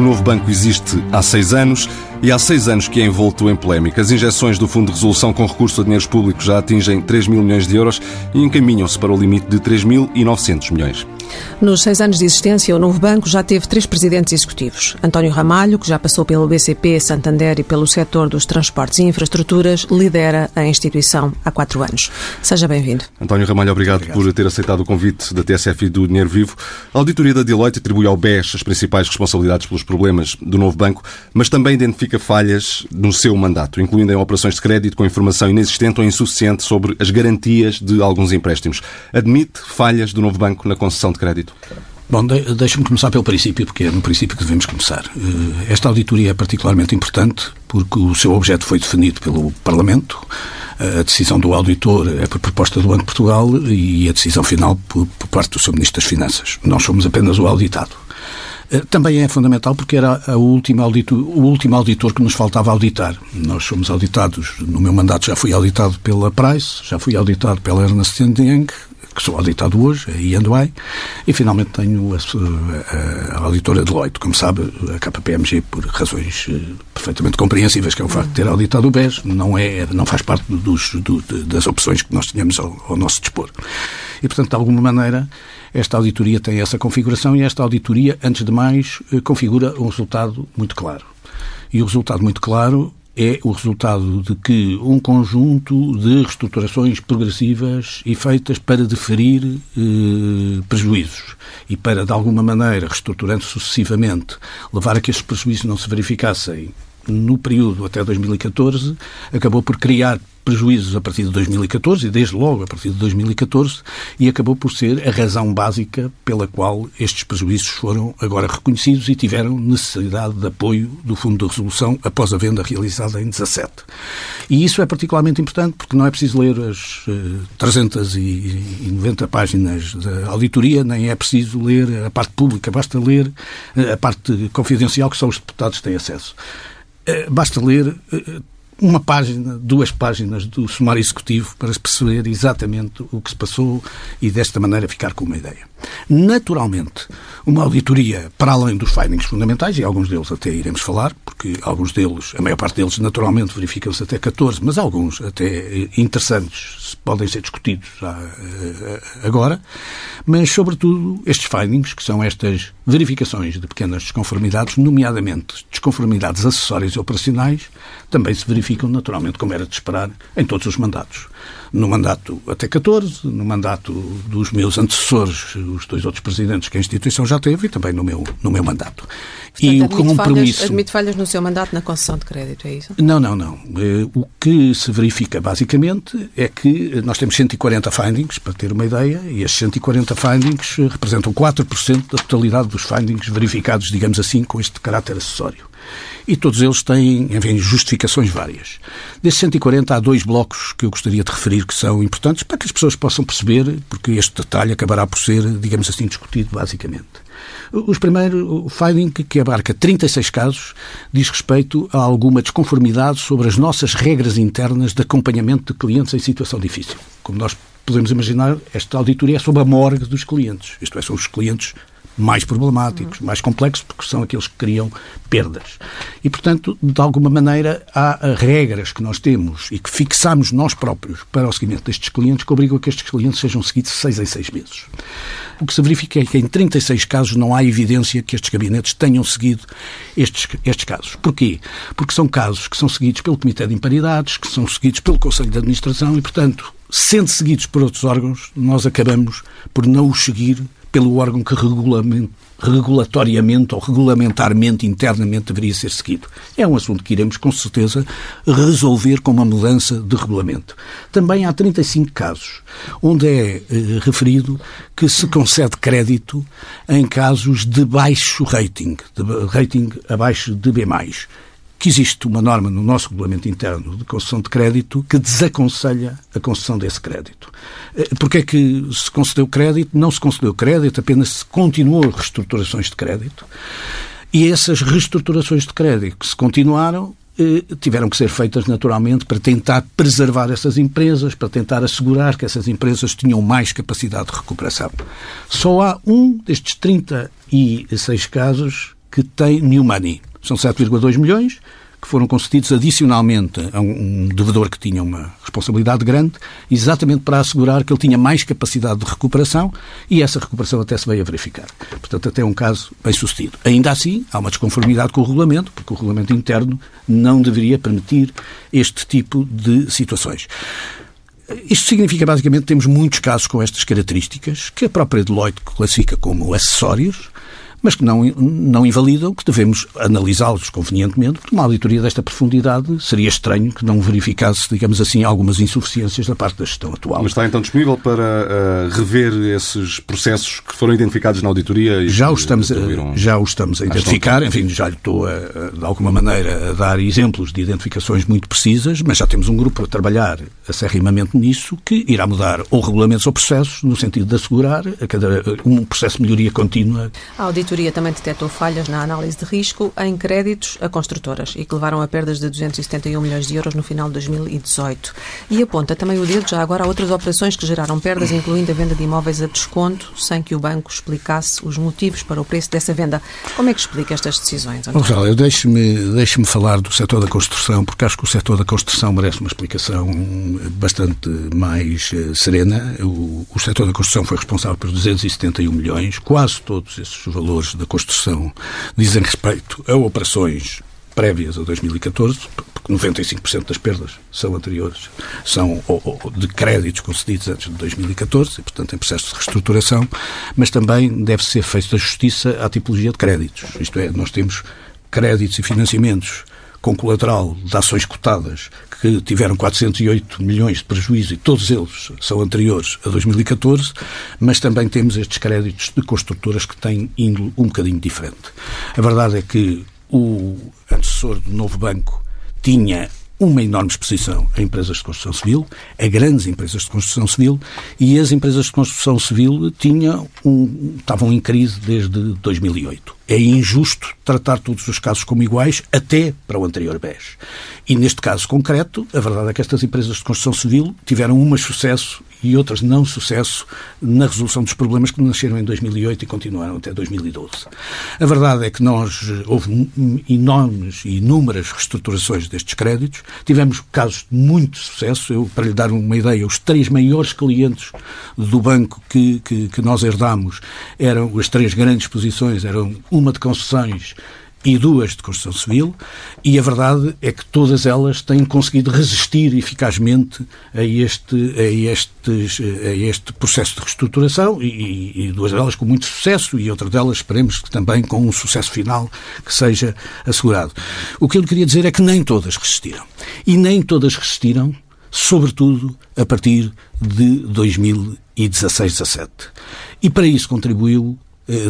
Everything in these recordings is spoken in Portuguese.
O novo banco existe há seis anos e há seis anos que é envolto em polémica. As injeções do Fundo de Resolução com recurso a dinheiros públicos já atingem 3 mil milhões de euros e encaminham-se para o limite de 3.900 milhões. Nos seis anos de existência, o novo banco já teve três presidentes executivos. António Ramalho, que já passou pelo BCP, Santander e pelo setor dos transportes e infraestruturas, lidera a instituição há quatro anos. Seja bem-vindo. António Ramalho, obrigado, obrigado, por ter aceitado o convite da TSF e do Dinheiro Vivo. A auditoria da Deloitte atribui ao BES as principais responsabilidades pelos problemas do novo banco, mas também identifica falhas no seu mandato, incluindo em operações de crédito com informação inexistente ou insuficiente sobre as garantias de alguns empréstimos. Admite falhas do novo banco na concessão de crédito? Bom, de, deixa-me começar pelo princípio, porque é no princípio que devemos começar. Eh, esta auditoria é particularmente importante porque o seu objeto foi definido pelo Parlamento, a decisão do auditor é por proposta do Banco de Portugal e a decisão final por, por parte do Sr. Ministro das Finanças. Nós somos apenas o auditado. Eh, também é fundamental porque era a última auditor, o último auditor que nos faltava auditar. Nós somos auditados, no meu mandato já fui auditado pela Price, já fui auditado pela Ernst Young, que sou auditado hoje, a I&Y, e finalmente tenho a, a, a auditora Deloitte. Como sabe, a KPMG, por razões eh, perfeitamente compreensíveis, que é o facto de ter auditado o BES, não, é, não faz parte dos, do, das opções que nós tínhamos ao, ao nosso dispor. E, portanto, de alguma maneira, esta auditoria tem essa configuração e esta auditoria, antes de mais, eh, configura um resultado muito claro. E o resultado muito claro é o resultado de que um conjunto de reestruturações progressivas e feitas para deferir eh, prejuízos e para, de alguma maneira, reestruturando sucessivamente, levar a que esses prejuízos não se verificassem no período até 2014, acabou por criar prejuízos a partir de 2014 e desde logo a partir de 2014 e acabou por ser a razão básica pela qual estes prejuízos foram agora reconhecidos e tiveram necessidade de apoio do Fundo de Resolução após a venda realizada em 17. E isso é particularmente importante porque não é preciso ler as uh, eh, 390 páginas da auditoria, nem é preciso ler a parte pública, basta ler uh, a parte confidencial que só os deputados têm acesso. Uh, basta ler uma página, duas páginas do sumário executivo para perceber exatamente o que se passou e desta maneira ficar com uma ideia. Naturalmente, uma auditoria para além dos findings fundamentais, e alguns deles até iremos falar, porque alguns deles, a maior parte deles naturalmente verificam-se até 14, mas alguns até interessantes podem ser discutidos eh, agora, mas sobretudo estes findings, que são estas verificações de pequenas desconformidades, nomeadamente desconformidades acessórias e operacionais, também se verificam naturalmente, como era de esperar, em todos os mandatos no mandato até 14, no mandato dos meus antecessores, os dois outros presidentes que a instituição já teve, e também no meu, no meu mandato. Portanto, e o compromisso. Falhas, admite falhas no seu mandato na concessão de crédito, é isso? Não, não, não. Eh, o que se verifica basicamente é que nós temos 140 findings, para ter uma ideia, e estes 140 findings representam 4% da totalidade dos findings verificados, digamos assim, com este caráter acessório e todos eles têm, enfim, justificações várias. Desses 140 há dois blocos que eu gostaria de referir que são importantes para que as pessoas possam perceber, porque este detalhe acabará por ser, digamos assim, discutido basicamente. Os primeiros, o finding, que abarca 36 casos, diz respeito a alguma desconformidade sobre as nossas regras internas de acompanhamento de clientes em situação difícil. Como nós podemos imaginar, esta auditoria é sobre a morgue dos clientes. Isto é, são os clientes mais problemáticos, mais complexos, porque são aqueles que criam perdas. E, portanto, de alguma maneira, há regras que nós temos e que fixamos nós próprios para o seguimento destes clientes que obrigam a que estes clientes sejam seguidos seis em seis meses. O que se verifica é que em 36 casos não há evidência que estes gabinetes tenham seguido estes, estes casos. Porquê? Porque são casos que são seguidos pelo Comitê de Imparidades, que são seguidos pelo Conselho de Administração e, portanto, sendo seguidos por outros órgãos, nós acabamos por não os seguir pelo órgão que regulatoriamente ou regulamentarmente, internamente, deveria ser seguido. É um assunto que iremos, com certeza, resolver com uma mudança de regulamento. Também há 35 casos onde é eh, referido que se concede crédito em casos de baixo rating, de rating abaixo de B+ que existe uma norma no nosso regulamento interno de concessão de crédito que desaconselha a concessão desse crédito. Eh, Porque é que se concedeu crédito? Não se concedeu crédito, apenas se continuou reestruturações de crédito. E essas reestruturações de crédito que se continuaram eh, tiveram que ser feitas naturalmente para tentar preservar essas empresas, para tentar assegurar que essas empresas tinham mais capacidade de recuperação. Só há um destes 36 casos que tem new money. São 7,2 milhões que foram concedidos adicionalmente a um devedor que tinha uma responsabilidade grande, exatamente para assegurar que ele tinha mais capacidade de recuperação e essa recuperação até se veio a verificar. Portanto, até um caso bem sucedido. Ainda assim, há uma desconformidade com o regulamento, porque o regulamento interno não deveria permitir este tipo de situações. Isto significa basicamente que temos muitos casos com estas características, que a própria Deloitte classifica como acessórios, mas que não, não invalidam que devemos analisá-los convenientemente, porque uma auditoria desta profundidade seria estranho que não verificasse, digamos assim, algumas insuficiências da parte da gestão atual. Mas está então disponível para uh, rever esses processos que foram identificados na auditoria? já, o estamos, já o estamos a identificar, enfim, já lhe estou, a, de alguma maneira, a dar exemplos de identificações muito precisas, mas já temos um grupo a trabalhar acerrimamente nisso que irá mudar ou regulamentos ou processos, no sentido de assegurar a cada, um processo de melhoria contínua. A auditoria também detectou falhas na análise de risco em créditos a construtoras e que levaram a perdas de 271 milhões de euros no final de 2018. E aponta também o dedo já agora a outras operações que geraram perdas, incluindo a venda de imóveis a desconto, sem que o banco explicasse os motivos para o preço dessa venda. Como é que explica estas decisões? Gonçalo, deixe-me deixe falar do setor da construção, porque acho que o setor da construção merece uma explicação bastante mais eh, serena. O, o setor da construção foi responsável por 271 milhões, quase todos esses valores valores da construção dizem respeito a operações prévias a 2014, porque 95% das perdas são anteriores, são de créditos concedidos antes de 2014, e, portanto, em processo de reestruturação, mas também deve ser feita justiça à tipologia de créditos. Isto é, nós temos créditos e financiamentos com colateral de ações cotadas que tiveram 408 milhões de prejuízo e todos eles são anteriores a 2014, mas também temos estes créditos de construtoras que têm índole um bocadinho diferente. A verdade é que o antecessor do novo banco tinha uma enorme exposição a empresas de construção civil, a grandes empresas de construção civil, e as empresas de construção civil tinham um, estavam em crise desde 2008 é injusto tratar todos os casos como iguais, até para o anterior BES. E neste caso concreto, a verdade é que estas empresas de construção civil tiveram umas sucesso e outras não sucesso na resolução dos problemas que nasceram em 2008 e continuaram até 2012. A verdade é que nós houve enormes e inúmeras reestruturações destes créditos, tivemos casos de muito sucesso. Eu, para lhe dar uma ideia, os três maiores clientes do banco que, que, que nós herdamos eram as três grandes posições, eram uma de concessões e duas de construção civil, e a verdade é que todas elas têm conseguido resistir eficazmente a este, a estes, a este processo de reestruturação, e, e, duas delas com muito sucesso, e outra delas esperemos que também com um sucesso final que seja assegurado. O que eu lhe queria dizer é que nem todas resistiram. E nem todas resistiram, sobretudo a partir de 2016-17. E para isso contribuiu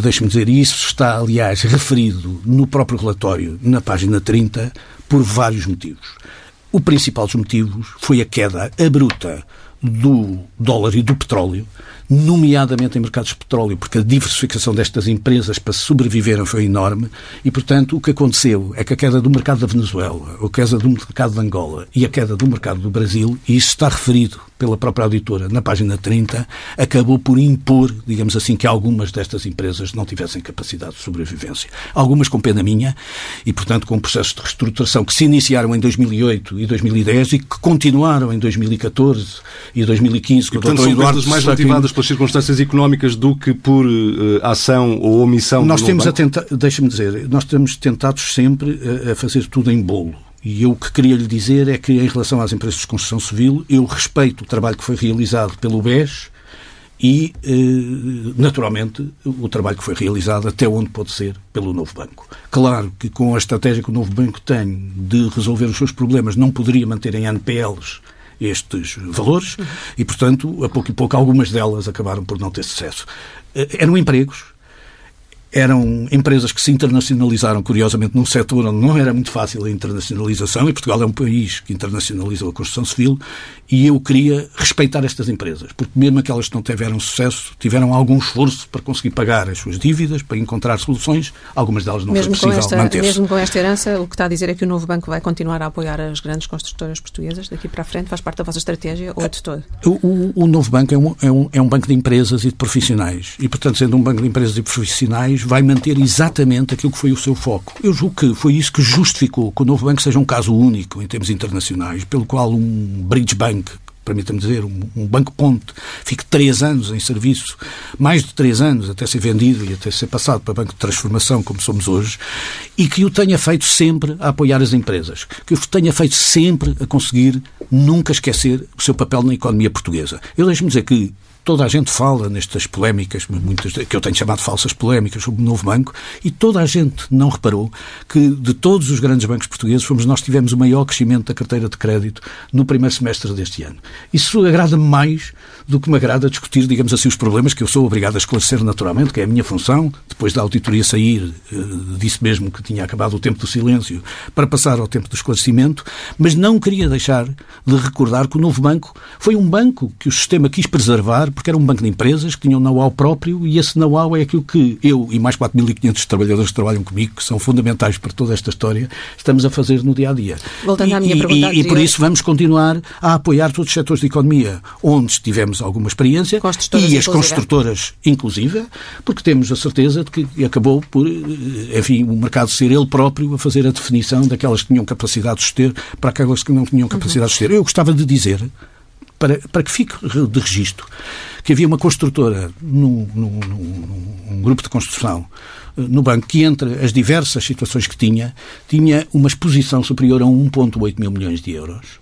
deixe-me dizer, e isso está, aliás, referido no próprio relatório, na página 30, por vários motivos. O principal dos motivos foi a queda abrupta do dólar e do petróleo, nomeadamente em mercados de petróleo, porque a diversificação destas empresas para sobreviverem foi enorme e, portanto, o que aconteceu é que a queda do mercado da Venezuela, a queda do mercado de Angola e a queda do mercado do Brasil, e isso está referido pela própria auditora na página 30, acabou por impor, digamos assim, que algumas destas empresas não tivessem capacidade de sobrevivência. Algumas com pena minha e, portanto, com processos de reestruturação que se iniciaram em 2008 e 2010 e que continuaram em 2014 e 2015. E, portanto, são Eduardo mais motivadas pelas circunstâncias económicas do que por uh, ação ou omissão Nós temos a tentar, deixa-me dizer, nós temos tentado sempre a, a fazer tudo em bolo. E eu o que queria lhe dizer é que, em relação às empresas de construção civil, eu respeito o trabalho que foi realizado pelo BES e, eh, naturalmente, o trabalho que foi realizado até onde pode ser pelo novo banco. Claro que, com a estratégia que o novo banco tem de resolver os seus problemas, não poderia manter em NPLs estes valores e, portanto, a pouco e pouco, algumas delas acabaram por não ter sucesso. Eh, eram empregos, eram empresas que se internacionalizaram, curiosamente, num setor onde não era muito fácil a internacionalização, e Portugal é um país que internacionaliza a construção civil, e eu queria respeitar estas empresas, porque mesmo aquelas que não tiveram sucesso, tiveram algum esforço para conseguir pagar as suas dívidas, para encontrar soluções, algumas delas não mesmo foi possível manter-se. Mesmo com esta herança, o que está a dizer é que o novo banco vai continuar a apoiar as grandes construtoras portuguesas daqui para a frente, faz parte da vossa estratégia ou de todo? O, o, o novo banco é um, é, um, é um banco de empresas e de profissionais, e, portanto, sendo um banco de empresas e profissionais, vai manter exatamente aquilo que foi o seu foco. Eu julgo que foi isso que justificou que o novo banco seja um caso único em termos internacionais, pelo qual um bridge bank, permita-me dizer, um, um banco-ponte, fique três anos em serviço, mais de três anos até ser vendido e até ser passado para banco de transformação, como somos hoje, e que o tenha feito sempre a apoiar as empresas, que o tenha feito sempre a conseguir nunca esquecer o seu papel na economia portuguesa. Eu deixo-me dizer que toda a gente fala nestas polémicas, muitas que eu tenho chamado falsas polémicas sobre o novo banco, e toda a gente não reparou que de todos os grandes bancos portugueses fomos nós que tivemos o maior crescimento da carteira de crédito no primeiro semestre deste ano. Isso agrada-me mais do que me agrada discutir, digamos assim, os problemas que eu sou obrigado a esclarecer naturalmente, que é a minha função, depois da auditoria sair, eh, disse mesmo que tinha acabado o tempo do silêncio, para passar ao tempo do esclarecimento, mas não queria deixar de recordar que o novo banco foi um banco que o sistema quis preservar, porque era um banco de empresas que tinham um know-how próprio e esse know-how é aquilo que eu e mais 4.500 trabalhadores que trabalham comigo, que são fundamentais para toda esta história, estamos a fazer no dia a dia. Voltando e, à minha pergunta e, e por isso vamos continuar a apoiar todos os setores de economia onde alguma experiência e as construtoras, inclusive, porque temos a certeza de que acabou por, eh, enfim, o mercado ser ele próprio a fazer a definição daquelas que tinham capacidade de suster para aquelas que não tinham capacidade uhum. de suster. Eu gostava de dizer para, para que fique de registro, que havia uma construtora num, num, num, num, grupo de construção eh, no banco que, entre as diversas situações que tinha, tinha uma exposição superior a 1,8 mil milhões de euros.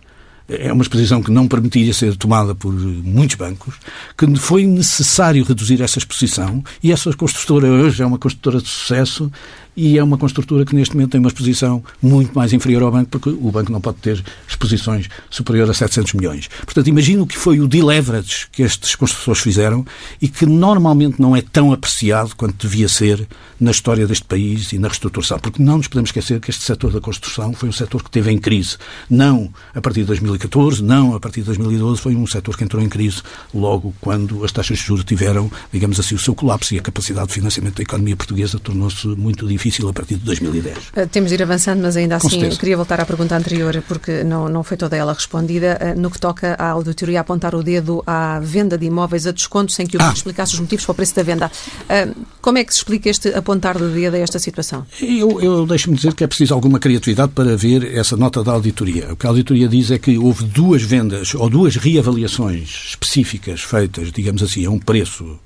É uma exposição que não permitia ser tomada por muitos bancos, que foi necessário reduzir essa exposição e essa construtora hoje é uma construtora de sucesso e é uma construtora que neste momento tem uma exposição muito mais inferior ao banco, porque o banco não pode ter exposições superior a 700 milhões. Portanto, imagino que foi o deleverage que estes construtores fizeram e que normalmente não é tão apreciado quanto devia ser na história deste país e na reestruturação, porque não nos podemos esquecer que este setor da construção foi um setor que teve em crise. Não a partir de 2014, não a partir de 2012, foi um setor que entrou em crise logo quando as taxas de juros tiveram, digamos assim, o seu colapso e a capacidade de financiamento da economia portuguesa tornou-se muito difícil difícil a partir de 2010. Eh, temos de ir avançando, mas ainda assim queria voltar à pergunta anterior, porque não, não foi toda ela respondida. Eh, no que toca à auditoria apontar o dedo à venda de imóveis a desconto, sem que o ah. explicasse os motivos para o preço da venda. Eh, como é que se explica este apontar do dedo a esta situação? Eu, eu deixo-me dizer que é preciso alguma criatividade para ver essa nota da auditoria. O que a auditoria diz é que houve duas vendas ou duas reavaliações específicas feitas, digamos assim, a um preço.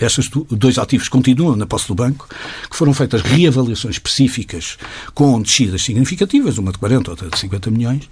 Esses dois ativos continuam na posse do banco, que foram feitas reavaliações avaliações específicas com descidas significativas, uma de 40, outra de 50 milhões,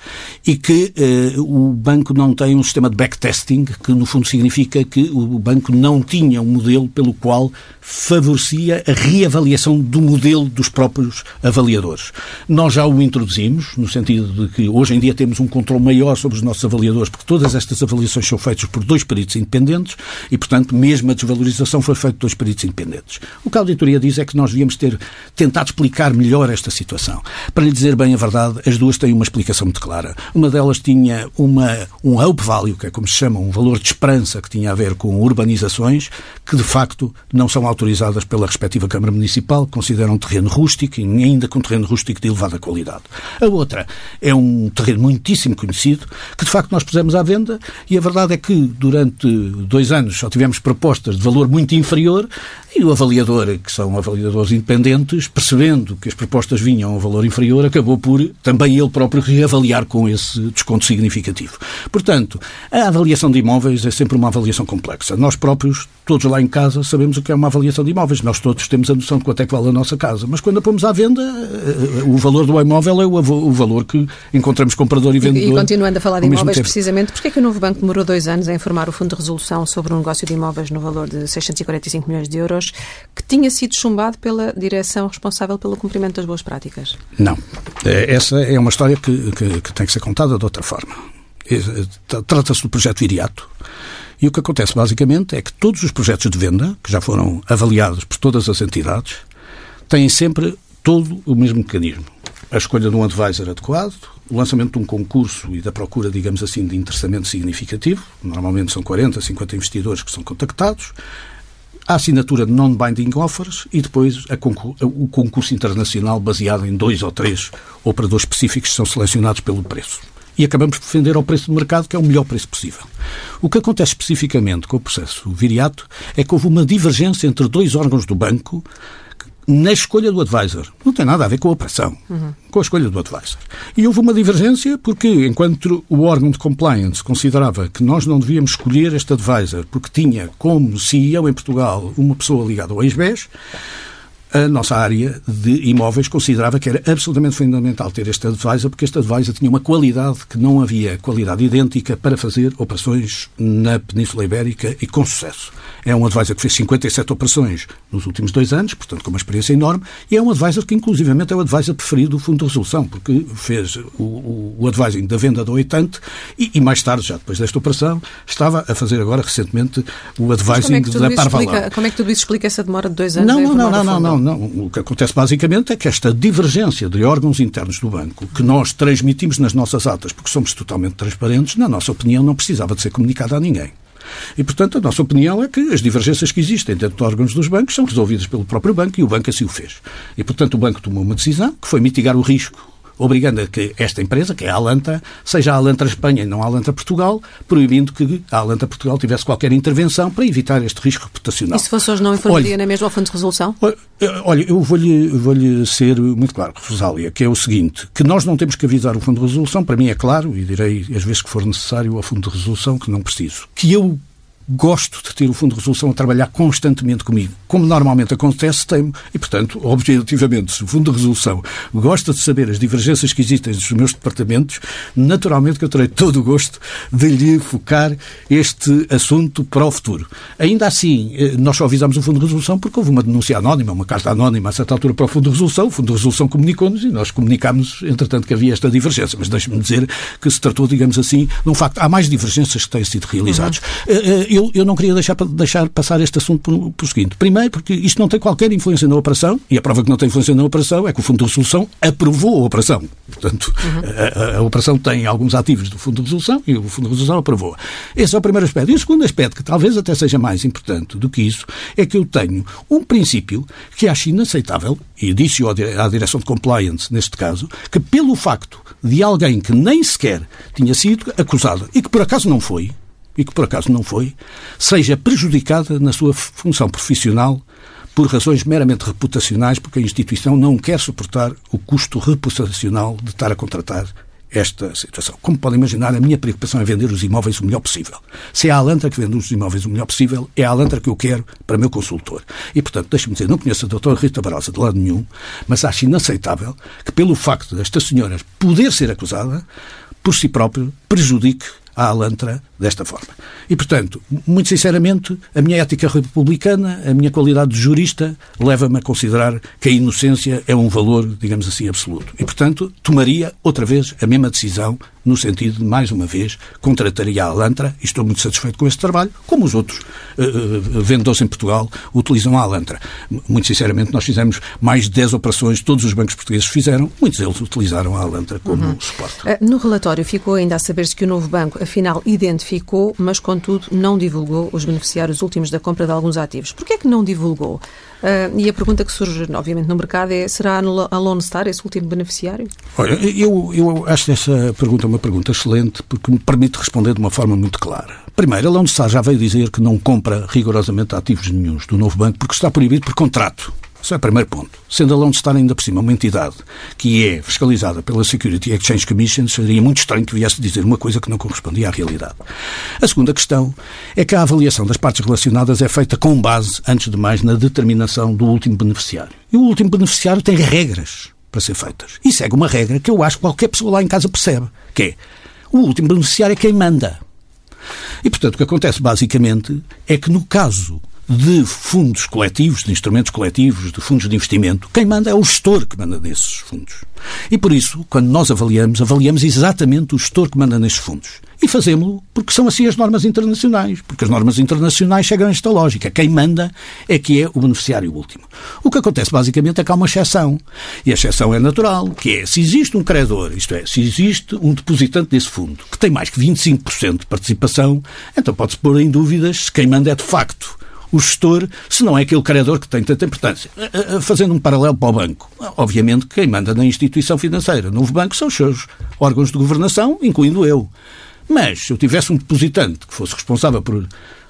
e que eh, o banco não tem um sistema de backtesting, que no fundo significa que o banco não tinha um modelo pelo qual favorecia a reavaliação do modelo dos próprios avaliadores. Nós já o introduzimos, no sentido de que hoje em dia temos um controle maior sobre os nossos avaliadores, porque todas estas avaliações são feitas por dois peritos independentes e, portanto, mesmo a desvalorização foi feita por dois peritos independentes. O que a auditoria diz é que nós devíamos ter tentado explicar melhor esta situação. Para lhe dizer bem a verdade, as duas têm uma explicação muito clara. Uma delas tinha uma, um hope value, que é como se chama, um valor de esperança que tinha a ver com urbanizações, que de facto não são autorizadas pela respectiva Câmara Municipal, consideram terreno rústico e ainda com um terreno rústico de elevada qualidade. A outra é um terreno muitíssimo conhecido, que de facto nós pusemos à venda e a verdade é que durante dois anos só tivemos propostas de valor muito inferior e o avaliador, que são avaliadores independentes, percebendo que as propostas vinham a um valor inferior, acabou por também ele próprio reavaliar com esse desconto significativo. Portanto, a avaliação de imóveis é sempre uma avaliação complexa. Nós próprios, todos lá em casa, sabemos o que é uma avaliação de imóveis. Nós todos temos a noção de quanto é que vale a nossa casa. Mas quando a pomos à venda, eh, o valor do imóvel é o valor que encontramos comprador e vendedor. E, e continuando a falar de imóveis, precisamente, porquê é que o Novo Banco demorou dois anos a informar o Fundo de Resolução sobre um negócio de imóveis no valor de 645 milhões de euros? que tinha sido chumbado pela direção responsável pelo cumprimento das boas práticas. Não. É, essa é uma história que, que, que tem que ser contada de outra forma. É, trata-se do projeto Viriato. E o que acontece basicamente é que todos os projetos de venda, que já foram avaliados por todas as entidades, têm sempre todo o mesmo mecanismo. A escolha de um advisor adequado, o lançamento de um concurso e da procura, digamos assim, de interessamento significativo. Normalmente são 40, 50 investidores que são contactados a assinatura de non-binding offers e depois o concurso internacional baseado em dois ou três operadores específicos que são selecionados pelo preço. e acabamos por vender ao preço do mercado, que é o melhor preço possível. O que acontece especificamente com o processo viriato é que houve uma divergência entre dois órgãos do banco na escolha do advisor. Não tem nada a ver com a operação, uhum. com a escolha do advisor. E houve uma divergência porque, enquanto o órgão de compliance considerava que nós não devíamos escolher este advisor porque tinha como CEO em Portugal uma pessoa ligada ao ex-BES, a nossa área de imóveis considerava que era absolutamente fundamental ter este advisor, porque este advisor tinha uma qualidade que não havia qualidade idêntica para fazer operações na Península Ibérica e com sucesso. É um advisor que fez 57 operações nos últimos dois anos, portanto com uma experiência enorme, e é um advisor que inclusivamente é o advisor preferido do Fundo de Resolução, porque fez o, o, o advising da venda do oitante e, e, mais tarde, já depois desta operação, estava a fazer agora recentemente o advising é da Parvalão. Como é que tudo isso explica essa demora de dois anos? Não, não, não, não, não, não. O que acontece basicamente é que esta divergência de órgãos internos do banco, que nós transmitimos nas nossas atas, porque somos totalmente transparentes, na nossa opinião, não precisava de ser comunicada a ninguém. E, portanto, a nossa opinião é que as divergências que existem dentro de órgãos dos bancos são resolvidas pelo próprio banco e o banco assim o fez. E, portanto, o banco tomou uma decisão que foi mitigar o risco obrigando a que esta empresa, que é a Alantra, seja a Alantra Espanha e não a Alantra Portugal, proibindo que a Alantra Portugal tivesse qualquer intervenção para evitar este risco reputacional. E se fosse hoje não informaria olha, na mesma ao Fundo de Resolução? Olha, eu vou-lhe vou ser muito claro, Rosália, que é o seguinte, que nós não temos que avisar o Fundo de Resolução, para mim é claro, e direi as vezes que for necessário ao Fundo de Resolução que não preciso. Que eu gosto de ter o Fundo de Resolução a trabalhar constantemente comigo. Como normalmente acontece, tenho. E, portanto, objetivamente, se o Fundo de Resolução gosta de saber as divergências que existem nos meus departamentos, naturalmente que eu terei todo o gosto de lhe focar este assunto para o futuro. Ainda assim, eh, nós só avisamos o Fundo de Resolução porque houve uma denúncia anónima, uma carta anónima a certa altura para o Fundo de Resolução. O Fundo de Resolução comunicou-nos e nós comunicámos, entretanto, que havia esta divergência. Mas deixe-me dizer que se tratou, digamos assim, de um facto. Há mais divergências que têm sido realizadas. Uhum eu, eu não queria deixar, deixar passar este assunto por, por seguinte. Primeiro, porque isto não tem qualquer influência na operação, e a prova que não tem influência na operação é que o Fundo de Resolução aprovou a operação. Portanto, uhum. a, a, a, operação tem alguns ativos do Fundo de Resolução e o Fundo de Resolução aprovou. Esse é o primeiro aspecto. E o segundo aspecto, que talvez até seja mais importante do que isso, é que eu tenho um princípio que acho inaceitável, e disse-o à direção de compliance neste caso, que pelo facto de alguém que nem sequer tinha sido acusado e que por acaso não foi, e que por acaso não foi, seja prejudicada na sua função profissional por razões meramente reputacionais, porque a instituição não quer suportar o custo reputacional de estar a contratar esta situação. Como podem imaginar, a minha preocupação é vender os imóveis o melhor possível. Se é a Alantra que vende os imóveis o melhor possível, é a Alantra que eu quero para meu consultor. E, portanto, deixe-me dizer, não conheço a doutora Rita Barrosa de lado nenhum, mas acho inaceitável que, pelo facto desta senhora poder ser acusada, por si próprio, prejudique a Alantra desta forma. E, portanto, muito sinceramente, a minha ética republicana, a minha qualidade de jurista, leva-me a considerar que a inocência é um valor, digamos assim, absoluto. E, portanto, tomaria outra vez a mesma decisão, no sentido de, mais uma vez, contrataria a Alantra, e estou muito satisfeito com este trabalho, como os outros uh, vendedores em Portugal utilizam a Alantra. Muito sinceramente, nós fizemos mais de 10 operações, todos os bancos portugueses fizeram, muitos deles utilizaram a Alantra como uhum. suporte. No relatório ficou ainda a saber-se que o novo banco, afinal, identificou identificou, mas contudo não divulgou os beneficiários últimos da compra de alguns ativos. Porquê é que não divulgou? Uh, e a pergunta que surge, obviamente, no mercado é: será a Lone Star esse último beneficiário? Olha, eu, eu acho essa pergunta uma pergunta excelente porque me permite responder de uma forma muito clara. Primeiro, a Lone Star já veio dizer que não compra rigorosamente ativos nenhums do novo banco porque está proibido por contrato. Isso é o primeiro ponto. Sendo a Lone Star ainda por cima uma entidade que é fiscalizada pela Security Exchange Commission, seria muito estranho que viesse dizer uma coisa que não correspondia à realidade. A segunda questão é que a avaliação das partes relacionadas é feita com base, antes de mais, na determinação do último beneficiário. E o último beneficiário tem regras para ser feitas. E segue uma regra que eu acho que qualquer pessoa lá em casa percebe, que é o último beneficiário é quem manda. E, portanto, o que acontece basicamente é que no caso de fundos coletivos, de instrumentos coletivos, de fundos de investimento, quem manda é o gestor que manda nesses fundos. E por isso, quando nós avaliamos, avaliamos exatamente o gestor que manda nesses fundos. E fazemos-lo porque são assim as normas internacionais. Porque as normas internacionais chegam a esta lógica. Quem manda é que é o beneficiário último. O que acontece basicamente é que há uma exceção. E a exceção é natural, que é se existe um credor, isto é, se existe um depositante desse fundo que tem mais que 25% de participação, então pode-se pôr em dúvidas se quem manda é de facto o gestor, se não é aquele credor que tem tanta importância. Fazendo um paralelo para o banco. Obviamente, quem manda na instituição financeira, novo banco, são os seus órgãos de governação, incluindo eu. Mas, se eu tivesse um depositante que fosse responsável por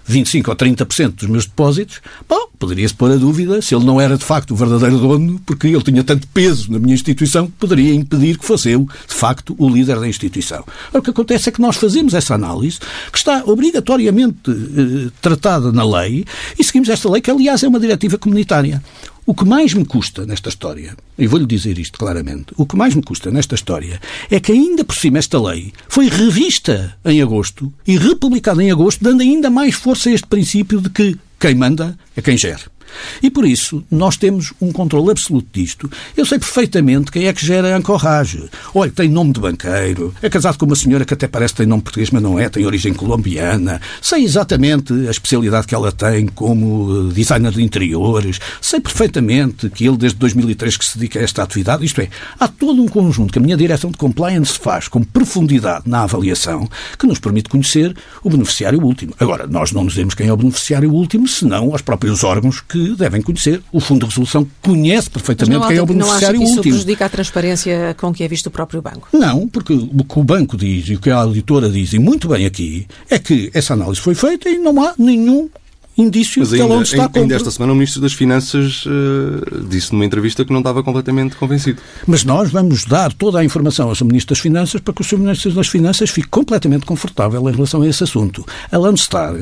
25% ou 30% dos meus depósitos, bom, poderia-se pôr a dúvida se ele não era de facto o verdadeiro dono, porque ele tinha tanto peso na minha instituição que poderia impedir que fosse eu, de facto, o líder da instituição. o que acontece é que nós fazemos essa análise, que está obrigatoriamente eh, tratada na lei, e seguimos esta lei, que aliás é uma diretiva comunitária. O que mais me custa nesta história, e vou-lhe dizer isto claramente, o que mais me custa nesta história é que ainda por cima esta lei foi revista em agosto e republicada em agosto, dando ainda mais força a este princípio de que quem manda é quem gera. E por isso nós temos um controle absoluto disto. Eu sei perfeitamente quem é que gera a Ancorrage. Olha, tem nome de banqueiro, é casado com uma senhora que até parece que tem nome português, mas não é, tem origem colombiana. Sei exatamente a especialidade que ela tem como designer de interiores. Sei perfeitamente que ele, desde 2003, que se dedica a esta atividade. Isto é, há todo um conjunto que a minha direção de compliance faz com profundidade na avaliação que nos permite conhecer o beneficiário último. Agora, nós não dizemos quem é o beneficiário último, senão aos próprios órgãos que que devem conhecer. O Fundo de Resolução conhece perfeitamente quem é o beneficiário não acha que isso prejudica a transparência com que é visto o próprio banco? Não, porque o que o banco diz e o que a auditora diz, e muito bem aqui, é que essa análise foi feita e não há nenhum indício Mas ainda, que ela onde está ainda esta semana o Ministro das Finanças uh, disse numa entrevista que não estava completamente convencido. Mas nós vamos dar toda a informação ao Sr. Ministro das Finanças para que o Sr. Ministro das Finanças fique completamente confortável em relação a esse assunto. A Landstar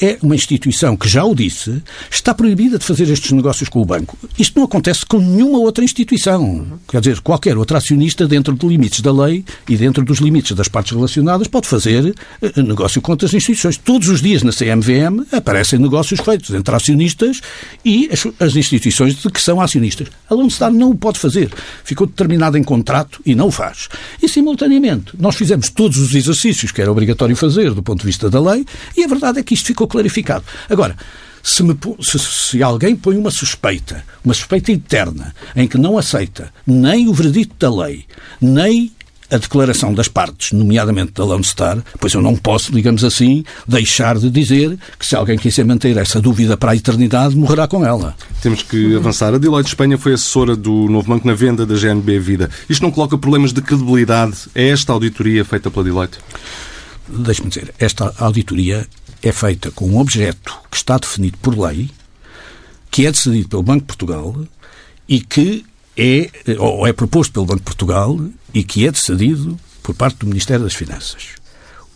é uma instituição que, já o disse, está proibida de fazer estes negócios com o banco. Isto não acontece com nenhuma outra instituição. Quer dizer, qualquer outro acionista, dentro de limites da lei e dentro dos limites das partes relacionadas, pode fazer uh, negócio com outras instituições. Todos os dias na CMVM aparecem negócios negócios feitos entre acionistas e as, as instituições de que são acionistas. A Lone não o pode fazer. Ficou determinado em contrato e não o faz. E, simultaneamente, nós fizemos todos os exercícios que era obrigatório fazer do ponto de vista da lei e a verdade é que isto ficou clarificado. Agora, se, me, se, se, alguém põe uma suspeita, uma suspeita interna, em que não aceita nem o veredito da lei, nem a declaração das partes, nomeadamente da Lone Star, pois eu não posso, digamos assim, deixar de dizer que se alguém quiser manter essa dúvida para a eternidade, morrerá com ela. Temos que avançar. A Deloitte Espanha foi assessora do novo banco na venda da GNB Vida. Isto não coloca problemas de credibilidade a esta auditoria feita pela Deloitte? Deixe-me dizer, esta auditoria é feita com um objeto que está definido por lei, que é decidido pelo Banco de Portugal e que é, ou é proposto pelo Banco de Portugal e que é decidido por parte do Ministério das Finanças.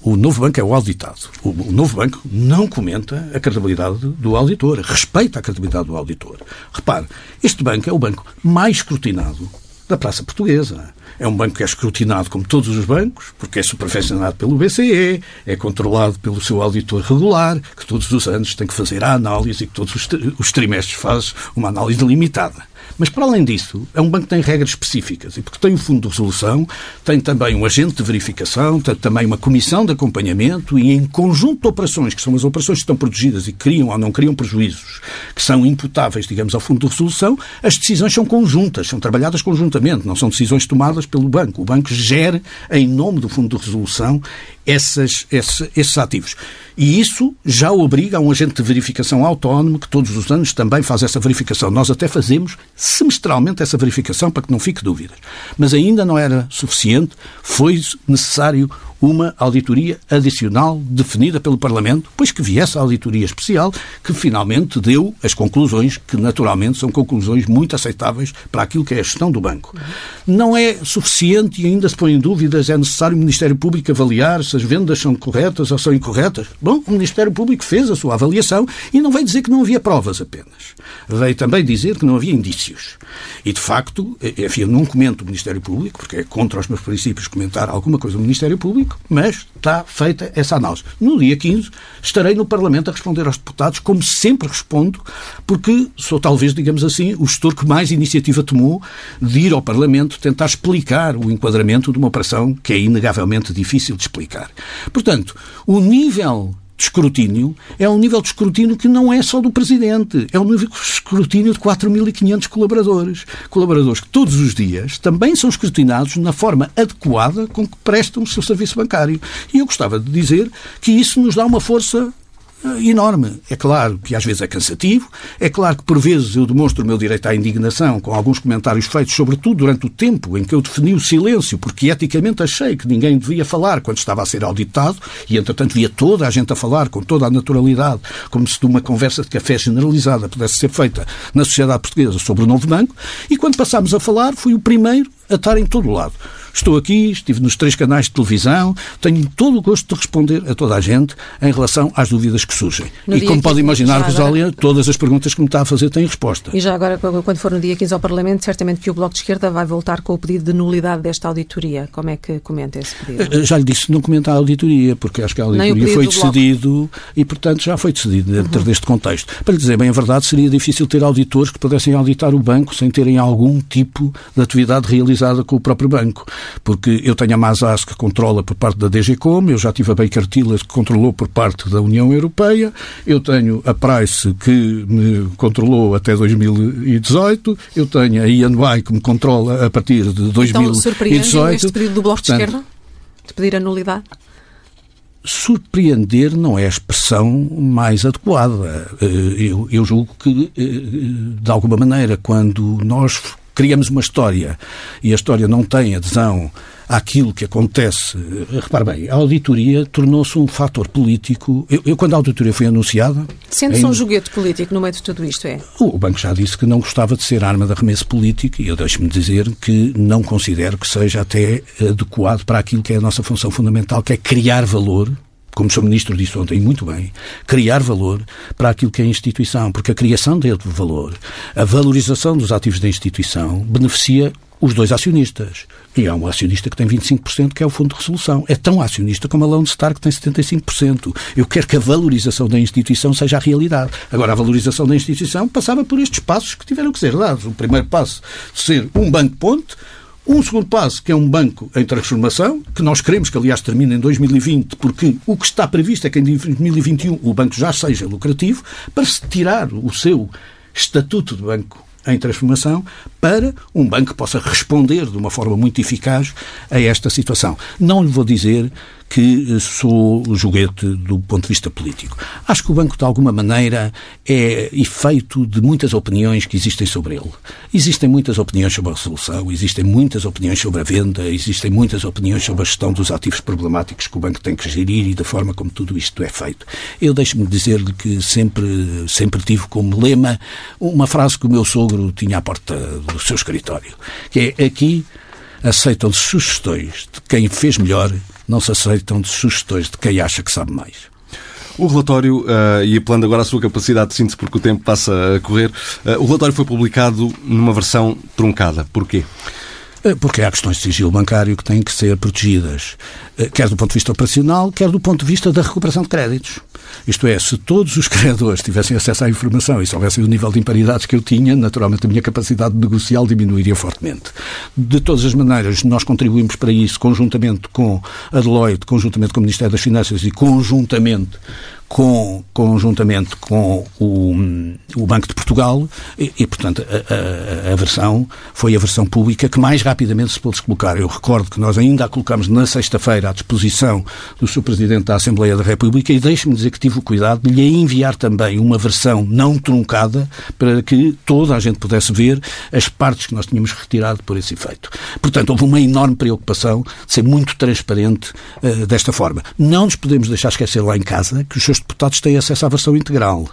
O novo banco é o auditado. O, novo banco não comenta a credibilidade do auditor, respeita a credibilidade do auditor. Repare, este banco é o banco mais escrutinado da Praça Portuguesa. É um banco que é escrutinado como todos os bancos, porque é supervisionado pelo BCE, é controlado pelo seu auditor regular, que todos os anos tem que fazer a análise e que todos os trimestres faz uma análise limitada. Mas, para além disso, é um banco que tem regras específicas e porque tem o fundo de resolução, tem também um agente de verificação, tem também uma comissão de acompanhamento e, em conjunto de operações, que são as operações que estão protegidas e criam ou não criam prejuízos, que são imputáveis, digamos, ao fundo de resolução, as decisões são conjuntas, são trabalhadas conjuntamente, não são decisões tomadas pelo banco. O banco gera, em nome do fundo de resolução, essas, esses, esses ativos. E isso já obriga a um agente de verificação autónomo que todos os anos também faz essa verificação. Nós até fazemos semestralmente essa verificação para que não fique dúvidas. Mas ainda não era suficiente, foi necessário uma auditoria adicional definida pelo Parlamento, pois que viesse a auditoria especial, que finalmente deu as conclusões, que naturalmente são conclusões muito aceitáveis para aquilo que é a gestão do banco. Não é suficiente e ainda se põe em dúvidas, é necessário o Ministério Público avaliar se as vendas são corretas ou são incorretas. Bom, o Ministério Público fez a sua avaliação e não veio dizer que não havia provas apenas. Veio também dizer que não havia indícios. E, de facto, enfim, eu não comento o Ministério Público, porque é contra os meus princípios comentar alguma coisa do Ministério Público, mas está feita essa análise. No dia 15 estarei no Parlamento a responder aos deputados, como sempre respondo, porque sou talvez, digamos assim, o gestor que mais iniciativa tomou de ir ao Parlamento tentar explicar o enquadramento de uma operação que é inegavelmente difícil de explicar. Portanto, o nível de escrutínio é um nível de escrutínio que não é só do Presidente, é um nível de escrutínio de 4.500 colaboradores. Colaboradores que todos os dias também são escrutinados na forma adequada com que prestam o seu serviço bancário. E eu gostava de dizer que isso nos dá uma força enorme. É claro que às vezes é cansativo, é claro que por vezes eu demonstro o meu direito à indignação com alguns comentários feitos, sobretudo durante o tempo em que eu defini o silêncio, porque eticamente achei que ninguém devia falar quando estava a ser auditado, e entretanto via toda a gente a falar com toda a naturalidade, como se de uma conversa de café generalizada pudesse ser feita na sociedade portuguesa sobre o novo banco, e quando passámos a falar, fui o primeiro a estar em todo o lado. Estou aqui, estive nos três canais de televisão, tenho todo o gosto de responder a toda a gente em relação às dúvidas que surgem. No e como pode imaginar, Rosália, agora... todas as perguntas que me está a fazer têm resposta. E já agora, quando for no dia 15 ao Parlamento, certamente que o Bloco de Esquerda vai voltar com o pedido de nulidade desta auditoria. Como é que comenta esse pedido? Eh, já lhe disse, não comenta a auditoria, porque acho que a auditoria foi decidido e, portanto, já foi decidido dentro uhum. deste contexto. Para lhe dizer bem a verdade, seria difícil ter auditores que pudessem auditar o banco sem terem algum tipo de atividade realizada com o próprio banco. Porque eu tenho a Masas que controla por parte da DGCOM, eu já tive a Baker Tilly que controlou por parte da União Europeia, eu tenho a Price que me controlou até 2018, eu tenho a INY que me controla a partir de 2018. Então, este pedido do Bloco Portanto, de Esquerda? De pedir a nulidade? surpreender não é a expressão mais adequada. Eh, eu, julgo que, eh, de alguma maneira, quando nós criamos uma história e a história não tem adesão àquilo que acontece. Repare bem, a auditoria tornou-se um fator político. Eu, eu, quando a auditoria foi anunciada. Sendo-se em... um joguete político no meio de tudo isto, é? O, o banco já disse que não gostava de ser arma de arremesso político e eu deixo-me dizer que não considero que seja até adequado para aquilo que é a nossa função fundamental, que é criar valor como o Sr. Ministro disse ontem muito bem, criar valor para aquilo que é a instituição, porque a criação de valor, a valorização dos ativos da instituição, beneficia os dois acionistas. E há um acionista que tem 25%, que é o Fundo de Resolução. É tão acionista como a Lone Star, que tem 75%. Eu quero que a valorização da instituição seja a realidade. Agora, a valorização da instituição passava por estes passos que tiveram que ser dados. O primeiro passo, ser um banco-ponte, um segundo passo, que é um banco em transformação, que nós queremos que, aliás, termine em 2020, porque o que está previsto é que em 2021 o banco já seja lucrativo, para se tirar o seu estatuto de banco em transformação para um banco que possa responder de uma forma muito eficaz a esta situação. Não lhe vou dizer que sou joguete do ponto de vista político. Acho que o banco, de alguma maneira, é efeito de muitas opiniões que existem sobre ele. Existem muitas opiniões sobre a resolução, existem muitas opiniões sobre a venda, existem muitas opiniões sobre a gestão dos ativos problemáticos que o banco tem que gerir e da forma como tudo isto é feito. Eu deixo-me dizer-lhe que sempre, sempre tive como lema uma frase que o meu sogro tinha à porta do seu escritório, que é aqui aceitam-se sugestões de quem fez melhor não se aceitam de sugestões de quem acha que sabe mais. O relatório, uh, e apelando agora à sua capacidade de síntese, porque o tempo passa a correr, uh, o relatório foi publicado numa versão truncada. Porquê? Eh, porque há questões de sigilo bancário que têm que ser protegidas, quer do ponto de vista operacional, quer do ponto de vista da recuperação de créditos. Isto é, se todos os credores tivessem acesso à informação e soubessem o nível de imparidades que eu tinha, naturalmente a minha capacidade negocial diminuiria fortemente. De todas as maneiras, nós contribuímos para isso conjuntamente com a Deloitte, conjuntamente com o Ministério das Finanças e conjuntamente com, conjuntamente com o, o Banco de Portugal e, e portanto, a, a, a, versão foi a versão pública que mais rapidamente se pôde colocar. Eu recordo que nós ainda a colocamos na sexta-feira à disposição do Sr. Presidente da Assembleia da República e deixe-me dizer que tive o cuidado de lhe enviar também uma versão não truncada para que toda a gente pudesse ver as partes que nós tínhamos retirado por esse efeito. Portanto, houve uma enorme preocupação de ser muito transparente uh, desta forma. Não nos podemos deixar esquecer lá em casa que os seus deputados têm acesso à versão integral.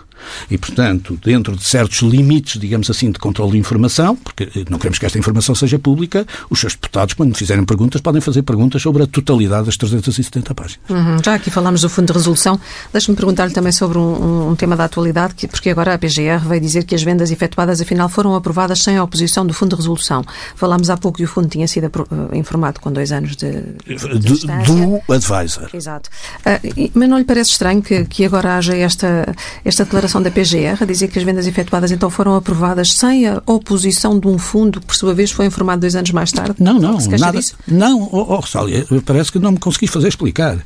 E, portanto, dentro de certos limites, digamos assim, de controle de informação, porque não queremos que esta informação seja pública, os seus deputados, quando fizerem perguntas, podem fazer perguntas sobre a totalidade das 370 páginas. Uhum. Já aqui falámos do Fundo de Resolução. Deixe-me perguntar-lhe também sobre um, um, tema da atualidade, que, porque agora a PGR veio dizer que as vendas efetuadas, afinal, foram aprovadas sem a oposição do Fundo de Resolução. Falámos há pouco que o Fundo tinha sido uh, informado com dois anos de, de, de Do advisor. Exato. Uh, mas não lhe parece estranho que, que agora haja esta, esta declaração declaração da PGR a dizer que as vendas efetuadas então foram aprovadas sem a oposição de um fundo que, por sua vez, foi informado dois anos mais tarde? Não, não, nada. Disso? Não, oh, oh, Rosália, parece que não me consegui fazer explicar.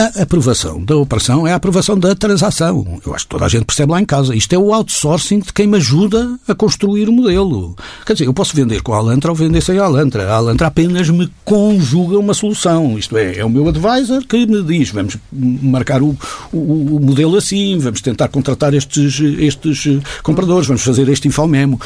A aprovação da operação é a aprovação da transação. Eu acho que toda a gente percebe lá em casa. Isto é o outsourcing de quem me ajuda a construir o modelo. Quer dizer, eu posso vender com a Alantra ou vender sem a Alantra. A Alantra apenas me conjuga uma solução. Isto é, é o meu advisor que me diz vamos marcar o, o, o modelo assim, vamos tentar contratar estes, estes compradores, vamos fazer este infomemo.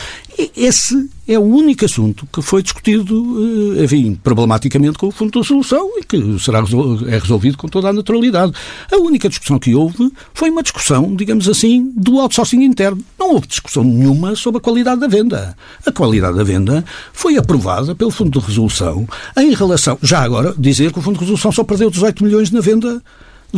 Esse é o único assunto que foi discutido, eh, enfim, problematicamente com o Fundo de Solução e que será é resolvido com toda a naturalidade. A única discussão que houve foi uma discussão, digamos assim, do outsourcing interno. Não houve discussão nenhuma sobre a qualidade da venda. A qualidade da venda foi aprovada pelo Fundo de Resolução em relação, já agora, dizer que o Fundo de Resolução só perdeu 18 milhões na venda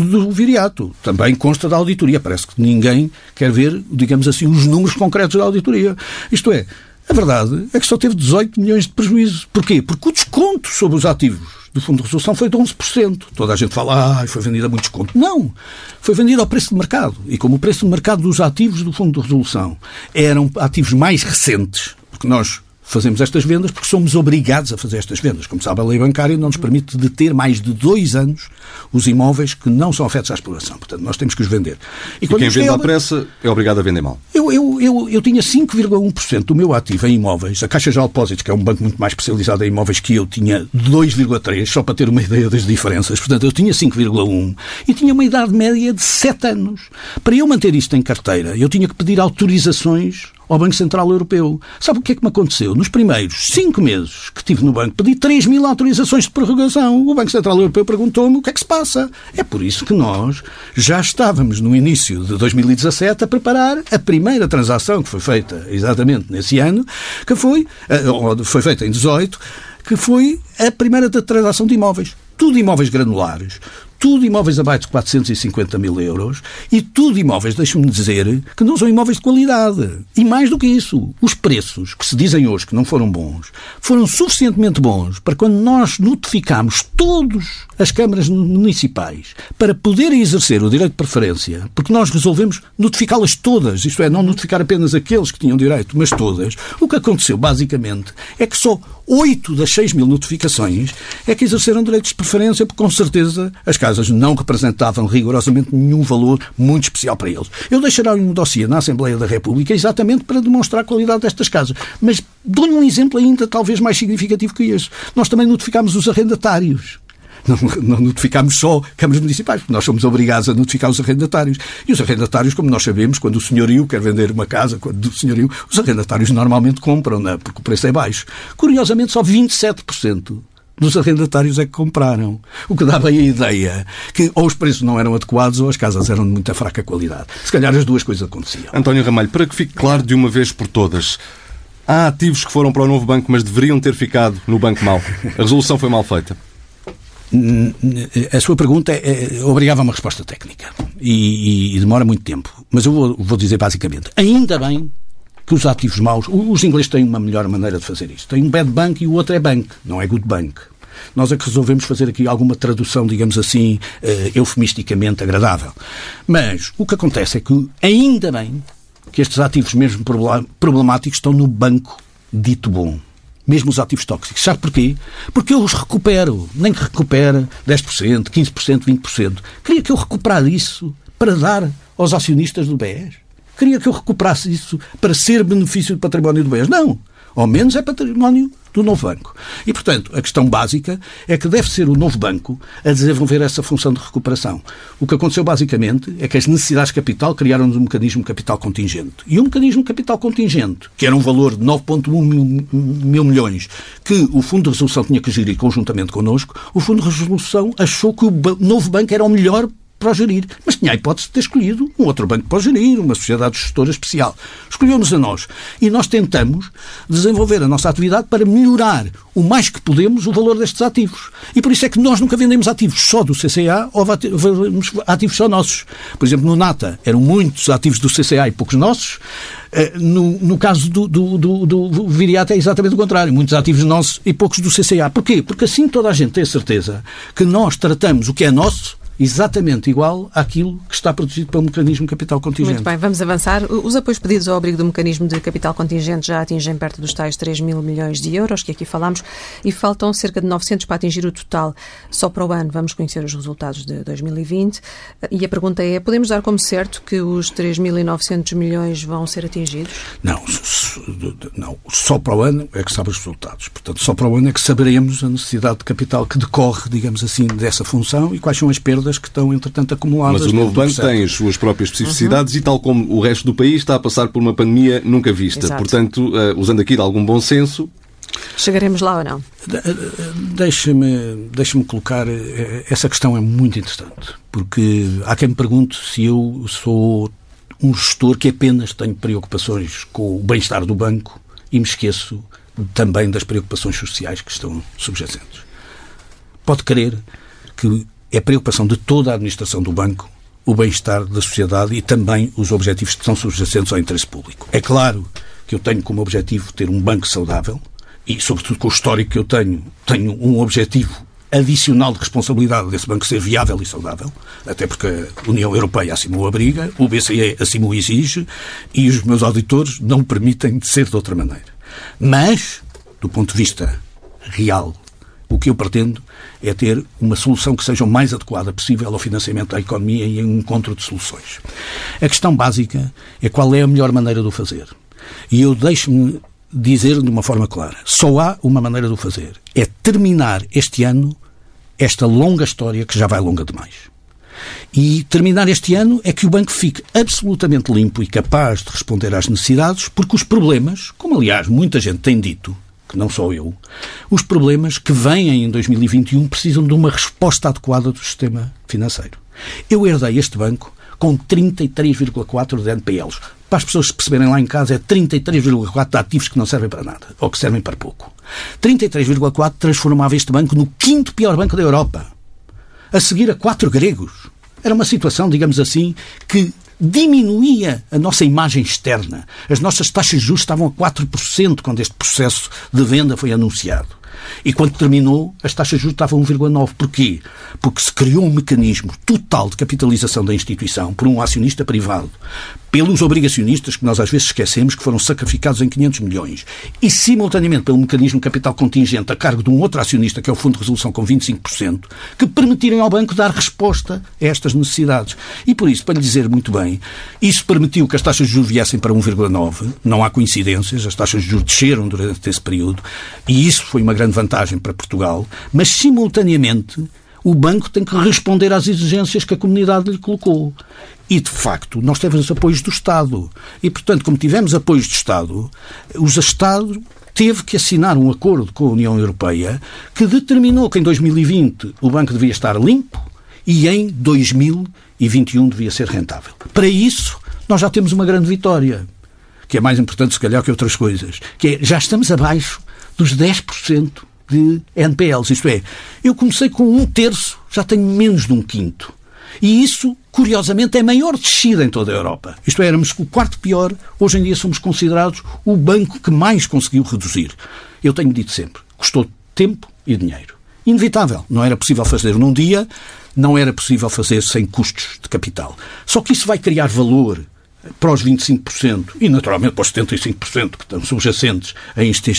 do viriato. Também consta da auditoria. Parece que ninguém quer ver, digamos assim, os números concretos da auditoria. Isto é, a verdade é que só teve 18 milhões de prejuízo. Porquê? Porque o desconto sobre os ativos do Fundo de Resolução foi de 11%. Toda a gente fala, ah, foi vendida a muito desconto. Não! Foi vendida ao preço de mercado. E como o preço de mercado dos ativos do Fundo de Resolução eram ativos mais recentes, porque nós fazemos estas vendas porque somos obrigados a fazer estas vendas. Como sabe, a lei bancária não nos permite deter mais de dois anos os imóveis que não são afetos à exploração. Portanto, nós temos que os vender. E, e quem vende à pressa é obrigado a vender mal. Eu, eu, eu, eu tinha 5,1% do meu ativo em imóveis. A Caixa de Depósitos, que é um banco muito mais especializado em imóveis que eu, tinha 2,3%, só para ter uma ideia das diferenças. Portanto, eu tinha 5,1% e tinha uma idade média de 7 anos. Para eu manter isto em carteira, eu tinha que pedir autorizações ao Banco Central Europeu. Sabe o que é que me aconteceu? Nos primeiros cinco meses que estive no banco, pedi 3 mil autorizações de prorrogação. O Banco Central Europeu perguntou-me o que é que se passa. É por isso que nós já estávamos no início de 2017 a preparar a primeira transação que foi feita exatamente nesse ano, que foi, eh, foi feita em 18, que foi a primeira transação de imóveis. Tudo imóveis granulares, tudo imóveis abaixo de 450 mil euros e tudo imóveis, deixe-me dizer, que não são imóveis de qualidade. E mais do que isso, os preços que se dizem hoje que não foram bons, foram suficientemente bons para quando nós notificámos todas as câmaras municipais para poderem exercer o direito de preferência, porque nós resolvemos notificá-las todas, isto é, não notificar apenas aqueles que tinham direito, mas todas, o que aconteceu basicamente é que só 8 das 6 mil notificações é que exerceram direitos de preferência, porque com certeza as casas não representavam rigorosamente nenhum valor muito especial para eles. Eu deixarei um dossiê na Assembleia da República exatamente para demonstrar a qualidade destas casas. Mas dou-lhe um exemplo ainda talvez mais significativo que este. Nós também notificámos os arrendatários. Não, não, notificámos só câmaras municipais, porque nós somos obrigados a notificar os arrendatários. E os arrendatários, como nós sabemos, quando o senhorio quer vender uma casa, quando o senhorio, os arrendatários normalmente compram, é? porque o preço é baixo. Curiosamente, só 27% dos arrendatários é que compraram. O que dava aí a ideia que ou os preços não eram adequados ou as casas eram de muita fraca qualidade. Se calhar as duas coisas aconteciam. António Ramalho, para que fique claro de uma vez por todas, há ativos que foram para o novo banco, mas deveriam ter ficado no banco mal. A resolução foi mal feita. A sua pergunta é, é, obrigava a uma resposta técnica e, e, e, demora muito tempo. Mas eu vou, vou dizer basicamente: ainda bem que os ativos maus. Os ingleses têm uma melhor maneira de fazer isto. Tem um bad bank e o outro é bank, não é good bank. Nós é que resolvemos fazer aqui alguma tradução, digamos assim, uh, eufemisticamente agradável. Mas o que acontece é que, ainda bem, que estes ativos mesmo problemáticos estão no banco dito bom. Mesmo os ativos tóxicos. Sabe porquê? Porque eu os recupero. Nem que recupere 10%, 15%, 20%. Queria que eu recuperasse isso para dar aos acionistas do BES. Queria que eu recuperasse isso para ser benefício do património do BES. Não. Ao menos é património do novo banco. E, portanto, a questão básica é que deve ser o novo banco a desenvolver essa função de recuperação. O que aconteceu, basicamente, é que as necessidades de capital criaram um mecanismo capital contingente. E um mecanismo capital contingente, que era um valor de 9,1 mil, mil milhões, que o Fundo de Resolução tinha que gerir conjuntamente connosco, o Fundo de Resolução achou que o novo banco era o melhor para gerir. Mas tinha a hipótese de ter escolhido um outro banco para gerir, uma sociedade gestora especial. Escolheu-nos a nós. E nós tentamos desenvolver a nossa atividade para melhorar o mais que podemos o valor destes ativos. E por isso é que nós nunca vendemos ativos só do CCA ou vendemos ativos só nossos. Por exemplo, no NATA eram muitos ativos do CCA e poucos nossos. Eh, no, no caso do, do, do, do Viriato é exatamente o contrário. Muitos ativos nossos e poucos do CCA. Porquê? Porque assim toda a gente tem a certeza que nós tratamos o que é nosso exatamente igual àquilo que está protegido pelo mecanismo de capital contingente. Muito bem, vamos avançar. Os apoios pedidos ao abrigo do mecanismo de capital contingente já atingem perto dos tais 3 mil milhões de euros, que aqui falámos, e faltam cerca de 900 para atingir o total. Só para o ano vamos conhecer os resultados de 2020. E a pergunta é, podemos dar como certo que os 3.900 milhões vão ser atingidos? Não, não, só para o ano é que sabe os resultados. Portanto, só para o ano é que saberemos a necessidade de capital que decorre, digamos assim, dessa função e quais são as perdas que estão, entretanto, acumuladas. Mas o novo banco tem as suas próprias especificidades uhum. e, tal como o resto do país, está a passar por uma pandemia nunca vista. Exato. Portanto, uh, usando aqui de algum bom senso, Chegaremos lá ou não? Deixa-me deixa colocar. Eh, essa questão é muito interessante, porque há quem me pergunte se eu sou um gestor que apenas tenho preocupações com o bem-estar do banco e me esqueço também das preocupações sociais que estão subjacentes. Pode crer que é preocupação de toda a administração do banco o bem-estar da sociedade e também os objetivos que são subjacentes ao interesse público. É claro que eu tenho como objetivo ter um banco saudável e, sobretudo, com o histórico que eu tenho, tenho um objetivo adicional de responsabilidade desse banco ser viável e saudável, até porque a União Europeia assim o abriga, o BCE assim o exige e os meus auditores não permitem de ser de outra maneira. Mas, do ponto de vista real o que eu pretendo é ter uma solução que seja o mais adequada possível ao financiamento da economia e um encontro de soluções. A questão básica é qual é a melhor maneira de o fazer. E eu deixo-me dizer de uma forma clara: só há uma maneira de o fazer. É terminar este ano esta longa história que já vai longa demais. E terminar este ano é que o banco fique absolutamente limpo e capaz de responder às necessidades, porque os problemas, como aliás muita gente tem dito, que não sou eu, os problemas que vêm em 2021 precisam de uma resposta adequada do sistema financeiro. Eu herdei este banco com 33,4 de NPLs. Para as pessoas perceberem lá em casa, é 33,4 de ativos que não servem para nada, ou que servem para pouco. 33,4 transformava este banco no quinto pior banco da Europa, a seguir a quatro gregos. Era uma situação, digamos assim, que diminuía a nossa imagem externa. As nossas taxas de juros estavam a 4% quando este processo de venda foi anunciado. E quando terminou, as taxas de juros estavam a 1,9%. Porquê? Porque se criou um mecanismo total de capitalização da instituição por um acionista privado pelos obrigacionistas, que nós às vezes esquecemos, que foram sacrificados em 500 milhões, e simultaneamente pelo mecanismo capital contingente a cargo de um outro acionista, que é o Fundo de Resolução com 25%, que permitirem ao banco dar resposta a estas necessidades. E por isso, para lhe dizer muito bem, isso permitiu que as taxas de juros viessem para 1,9%, não há coincidências, as taxas de juros desceram durante esse período, e isso foi uma grande vantagem para Portugal, mas simultaneamente o banco tem que responder às exigências que a comunidade lhe colocou. E, de facto, nós tivemos apoios do Estado. E, portanto, como tivemos apoios do Estado, o Estado teve que assinar um acordo com a União Europeia que determinou que em 2020 o banco devia estar limpo e em 2021 devia ser rentável. Para isso, nós já temos uma grande vitória, que é mais importante, se calhar, que outras coisas, que é já estamos abaixo dos 10% de NPLs. Isto é, eu comecei com um terço, já tenho menos de um quinto. E isso, curiosamente, é a maior descida em toda a Europa. Isto é, éramos o quarto pior, hoje em dia somos considerados o banco que mais conseguiu reduzir. Eu tenho dito sempre, custou tempo e dinheiro. Inevitável. Não era possível fazer num dia, não era possível fazer sem custos de capital. Só que isso vai criar valor para os 25% e, naturalmente, para os 75% que estão subjacentes a este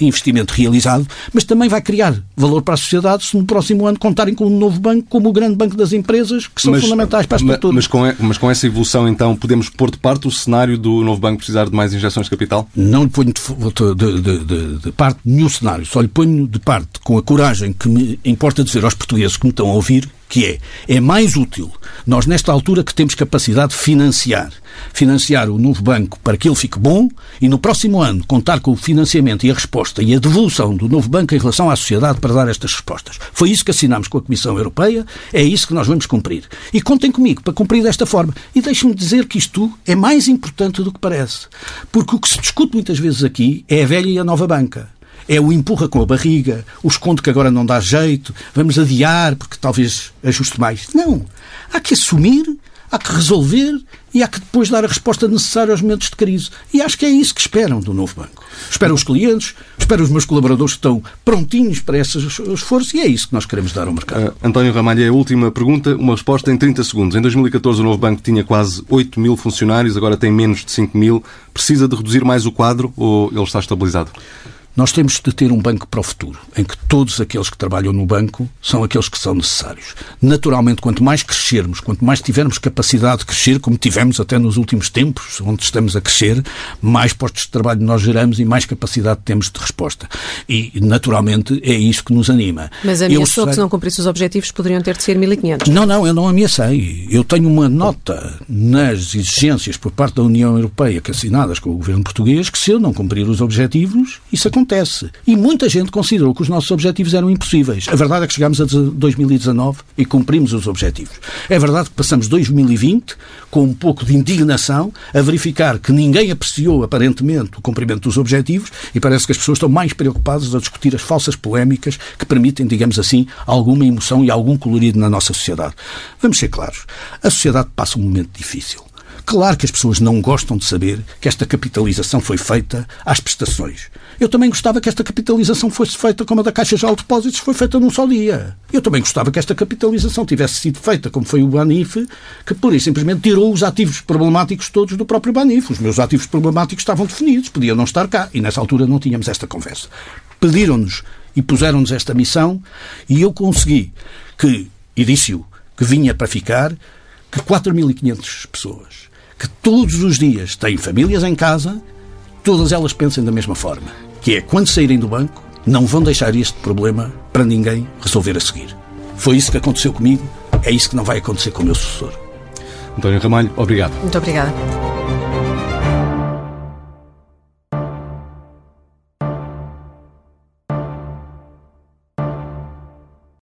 investimento realizado, mas também vai criar valor para a sociedade se no próximo ano contarem com um novo banco, como o grande banco das empresas, que são mas, fundamentais para a estrutura. Mas com, mas com essa evolução, então, podemos pôr de parte o cenário do novo banco precisar de mais injeções de capital? Não lhe ponho de, de, de, de parte nenhum cenário, só lhe ponho de parte com a coragem que me importa dizer aos portugueses que me estão a ouvir que é, é mais útil nós, nesta altura que temos capacidade de financiar, financiar o novo banco para que ele fique bom e no próximo ano contar com o financiamento e a resposta e a devolução do novo banco em relação à sociedade para dar estas respostas. Foi isso que assinámos com a Comissão Europeia, é isso que nós vamos cumprir. E contem comigo para cumprir desta forma. E deixe-me dizer que isto é mais importante do que parece. Porque o que se discute muitas vezes aqui é a velha e a nova banca é o empurra com a barriga, o esconde que agora não dá jeito, vamos adiar porque talvez ajuste mais. Não. Há que assumir, há que resolver e há que depois dar a resposta necessária aos momentos de crise. E acho que é isso que esperam do novo banco. Esperam os clientes, esperam os meus colaboradores que estão prontinhos para esse esforço e é isso que nós queremos dar ao mercado. Uh, António Ramalho, é a última pergunta, uma resposta em 30 segundos. Em 2014 o novo banco tinha quase 8 mil funcionários, agora tem menos de 5 mil. Precisa de reduzir mais o quadro ou ele está estabilizado? Nós temos de ter um banco para o futuro, em que todos aqueles que trabalham no banco são aqueles que são necessários. Naturalmente, quanto mais crescermos, quanto mais tivermos capacidade de crescer, como tivemos até nos últimos tempos, onde estamos a crescer, mais postos de trabalho nós geramos e mais capacidade temos de resposta. E, naturalmente, é isso que nos anima. Mas ameaçou sei... que se não cumprisse os objetivos poderiam ter de ser 1.500. Não, não, eu não ameacei. Eu tenho uma nota nas exigências por parte da União Europeia que assinadas com o governo português que se eu não cumprir os objetivos, isso acontece acontece. E muita gente considerou que os nossos objetivos eram impossíveis. A verdade é que chegámos a 2019 e cumprimos os objetivos. É verdade que passamos 2020 com um pouco de indignação a verificar que ninguém apreciou aparentemente o cumprimento dos objetivos e parece que as pessoas estão mais preocupadas a discutir as falsas polémicas que permitem, digamos assim, alguma emoção e algum colorido na nossa sociedade. Vamos ser claros. A sociedade passa um momento difícil. Claro que as pessoas não gostam de saber que esta capitalização foi feita às prestações. Eu também gostava que esta capitalização fosse feita como a da Caixa de Depósitos foi feita num só dia. Eu também gostava que esta capitalização tivesse sido feita como foi o Banif, que pura e simplesmente tirou os ativos problemáticos todos do próprio Banif. Os meus ativos problemáticos estavam definidos, podiam não estar cá. E nessa altura não tínhamos esta conversa. Pediram-nos e puseram-nos esta missão e eu consegui que, e disse-o, que vinha para ficar, que 4.500 pessoas que todos os dias têm famílias em casa, todas elas pensem da mesma forma, que é quando saírem do banco, não vão deixar este problema para ninguém resolver a seguir. Foi isso que aconteceu comigo, é isso que não vai acontecer com o meu sucessor. António Ramalho, obrigado. Muito obrigada.